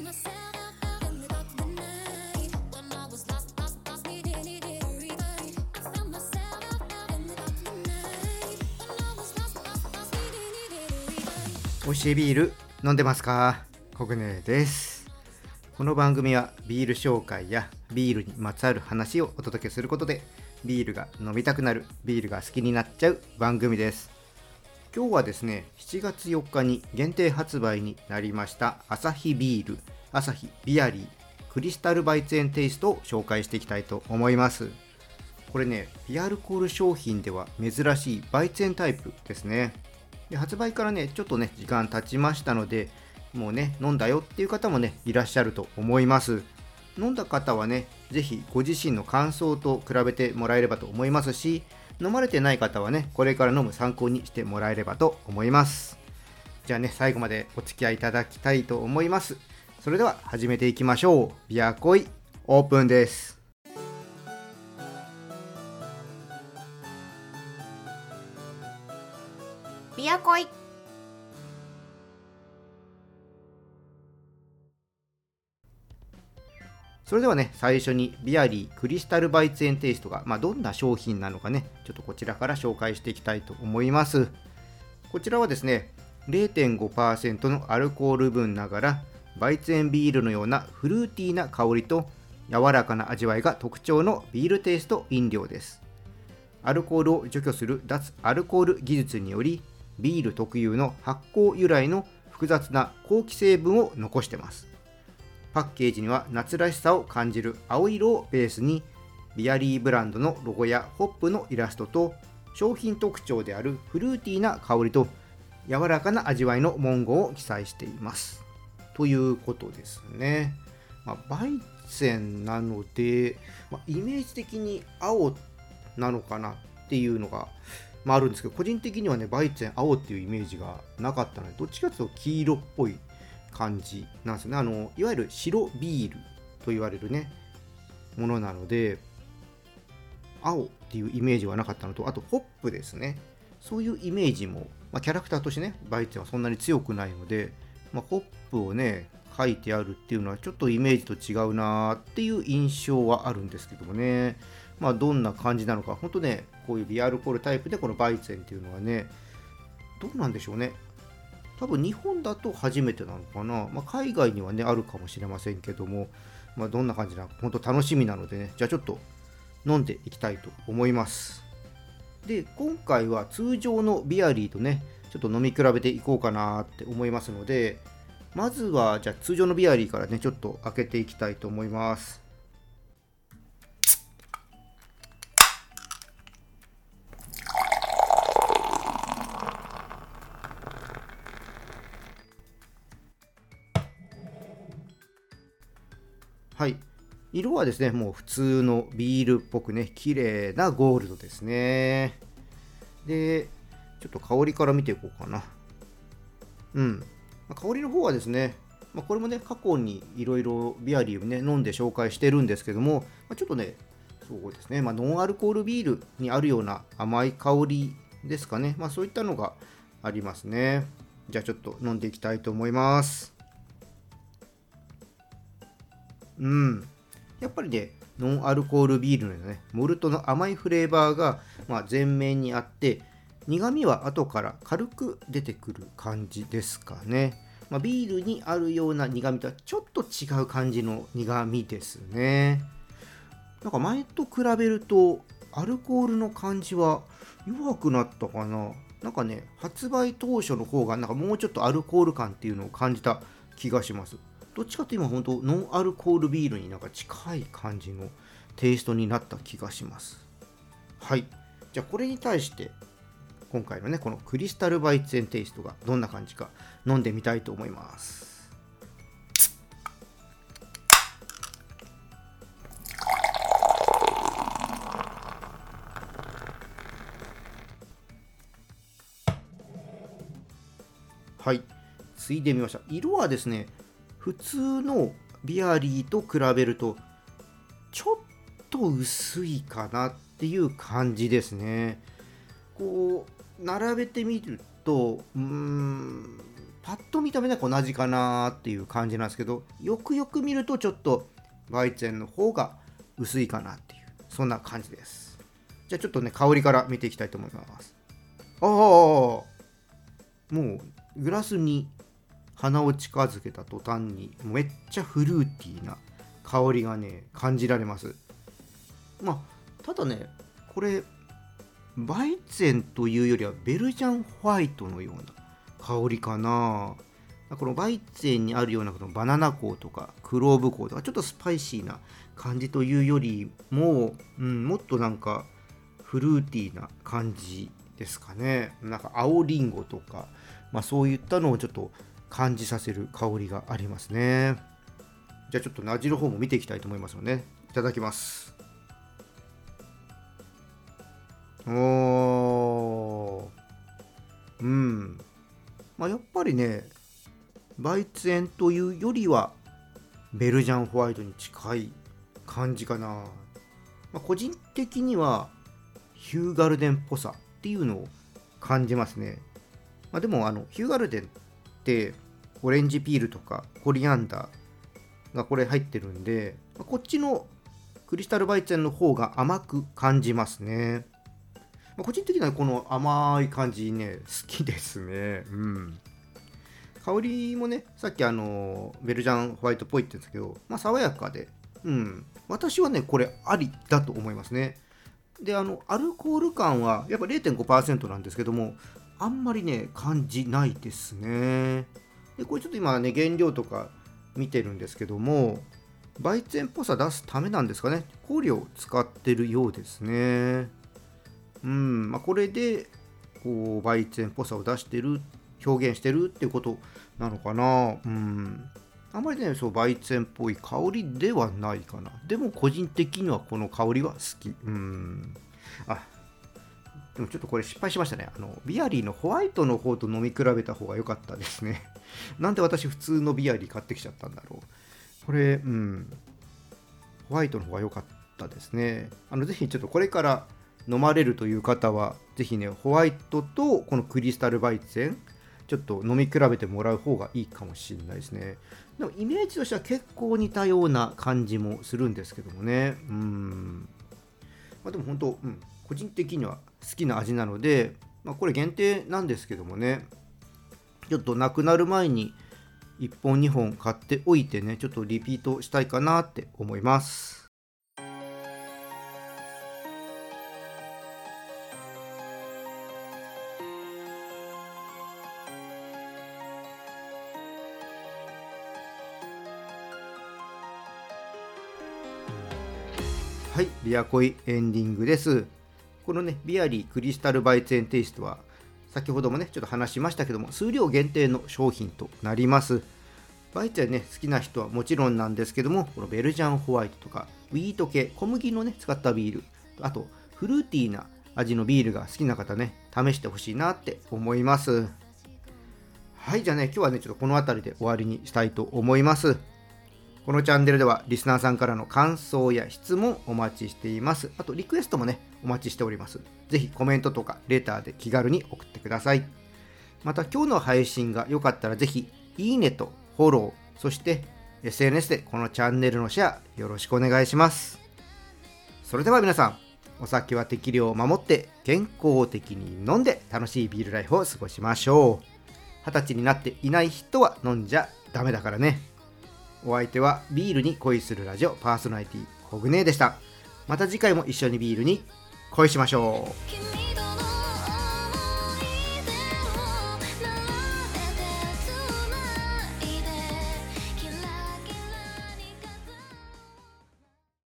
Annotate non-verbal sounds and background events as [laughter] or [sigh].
美味しいビール飲んでますか？コグネです。この番組はビール紹介やビールにまつわる話をお届けすることでビールが飲みたくなるビールが好きになっちゃう番組です。今日はですね7月4日に限定発売になりましたアサヒビールアサヒビアリークリスタルバイツエンテイストを紹介していきたいと思います。これねビアルコール商品では珍しいバイツエンタイプですね。で発売からねちょっとね時間経ちましたのでもうね飲んだよっていう方もねいらっしゃると思います。飲んだ方はね是非ご自身の感想と比べてもらえればと思いますし飲まれてない方はねこれから飲む参考にしてもらえればと思います。じゃあね最後までお付き合いいただきたいと思います。それでは始めていきましょう。ビアコイオープンです。ビアコイ。それではね、最初にビアリークリスタルバイツエンテイストが、まあ、どんな商品なのかね、ちょっとこちらから紹介していきたいと思います。こちらはですね、0.5%のアルコール分ながら、バイツエンビールのようなフルーティーな香りと柔らかな味わいが特徴のビールテイスト飲料です。アルコールを除去する脱アルコール技術により、ビール特有の発酵由来の複雑な好気成分を残してます。パッケージには夏らしさを感じる青色をベースにビアリーブランドのロゴやホップのイラストと商品特徴であるフルーティーな香りと柔らかな味わいの文言を記載しています。ということですね、まあ、バイゼンなので、まあ、イメージ的に青なのかなっていうのが、まあ、あるんですけど個人的にはねバイゼン青っていうイメージがなかったのでどっちかというと黄色っぽい感じなんですね。あのいわゆる白ビールと言われるねものなので青っていうイメージはなかったのとあとホップですね。そういうイメージも、まあ、キャラクターとしてねバイツェンはそんなに強くないので、まあ、ホップをね書いてあるっていうのはちょっとイメージと違うなーっていう印象はあるんですけどもね。まあどんな感じなのか本当ねこういうビアルコールタイプでこのバイツェンっていうのはねどうなんでしょうね。多分日本だと初めてなのかな、まあ、海外にはねあるかもしれませんけども、まあ、どんな感じなのか本当楽しみなのでねじゃあちょっと飲んでいきたいと思います。で今回は通常のビアリーとねちょっと飲み比べていこうかなって思いますのでまずはじゃあ通常のビアリーからねちょっと開けていきたいと思います。はい。色はですねもう普通のビールっぽくね綺麗なゴールドですね。でちょっと香りから見ていこうかな。うん。香りの方はですねまあ、これもね過去にいろいろビアリーをね飲んで紹介してるんですけども、まあ、ちょっとねそうですね、まあ、ノンアルコールビールにあるような甘い香りですかね、ま、そういったのがありますね。じゃあちょっと飲んでいきたいと思います。うん。やっぱりね、ノンアルコールビールのね、モルトの甘いフレーバーが、まあ、前面にあって、苦味は後から軽く出てくる感じですかね。まあ、ビールにあるような苦味とはちょっと違う感じの苦味ですね。なんか前と比べると、アルコールの感じは弱くなったかな。なんかね、発売当初の方がなんかもうちょっとアルコール感っていうのを感じた気がします。どっちかって今本当ノンアルコールビールになんか近い感じのテイストになった気がします。はい。じゃあこれに対して今回のねこのクリスタルバイツェンテイストがどんな感じか飲んでみたいと思います。はい。ついでみました。色はですね普通のビアリーと比べるとちょっと薄いかなっていう感じですね。こう並べてみるとうーんパッと見た目なんか同じかなっていう感じなんですけどよくよく見るとちょっとバイツェンの方が薄いかなっていうそんな感じです。じゃあちょっとね香りから見ていきたいと思います。ああもうグラスに鼻を近づけた途端にめっちゃフルーティーな香りがね感じられます。まあただねこれバイツェンというよりはベルジャンホワイトのような香りかな。このバイツェンにあるようなこのバナナ香とかクローブ香とかちょっとスパイシーな感じというよりも、うん、もっとなんかフルーティーな感じですかね。なんか青りんごとか、まあ、そういったのをちょっと感じさせる香りがありますね。じゃあちょっと味の方も見ていきたいと思いますのでいただきます。おー。うん。まあ、やっぱりねバイツェンというよりはベルジャンホワイトに近い感じかな、まあ、個人的にはヒューガルデンっぽさっていうのを感じますね、まあ、でもあのヒューガルデンってオレンジピールとかコリアンダーがこれ入ってるんで、こっちのクリスタルバイツェンの方が甘く感じますね、ま、個人的にはこの甘い感じね好きですね。うん。香りもねさっきあのベルジャンホワイトっぽいって言うんですけど、まあ、爽やかで、うん、私はねこれありだと思いますね。であのアルコール感はやっぱ0.5%なんですけどもあんまりね感じないですね。でこれちょっと今ね原料とか見てるんですけどもバイツェンっぽさ出すためなんですかね。香料を使ってるようですね。うんまあこれでこうバイツェンっぽさを出してる表現してるっていうことなのかな。うん。あんまりねそうバイツェンっぽい香りではないかな。でも個人的にはこの香りは好き。うん。あでもちょっとこれ失敗しましたねあのビアリーのホワイトの方と飲み比べた方が良かったですね [laughs] なんで私普通のビアリー買ってきちゃったんだろうこれうんホワイトの方が良かったですねあのぜひちょっとこれから飲まれるという方はぜひねホワイトとこのクリスタルバイツェンちょっと飲み比べてもらう方がいいかもしれないですね。でもイメージとしては結構似たような感じもするんですけどもね。うん。でも本当、うん、個人的には好きな味なので、まあ、これ限定なんですけどもね、ちょっとなくなる前に1本2本買っておいてね、ちょっとリピートしたいかなって思います。はい、ビアコイエンディングです。このね、ビアリークリスタルバイツェンテイストは、先ほどもね、ちょっと話しましたけども、数量限定の商品となります。バイツェンね、好きな人はもちろんなんですけども、このベルジャンホワイトとか、ウィート系、小麦のね、使ったビール、あと、フルーティーな味のビールが好きな方ね、試してほしいなって思います。はい、じゃあね、今日はね、ちょっとこの辺りで終わりにしたいと思います。このチャンネルではリスナーさんからの感想や質問お待ちしています。あとリクエストもね、お待ちしております。ぜひコメントとかレターで気軽に送ってください。また今日の配信が良かったらぜひいいねとフォロー、そして SNS でこのチャンネルのシェアよろしくお願いします。それでは皆さん、お酒は適量を守って健康的に飲んで楽しいビールライフを過ごしましょう。二十歳になっていない人は飲んじゃダメだからね。お相手はビールに恋するラジオパーソナリティコグネでした。また次回も一緒にビールに恋しましょう。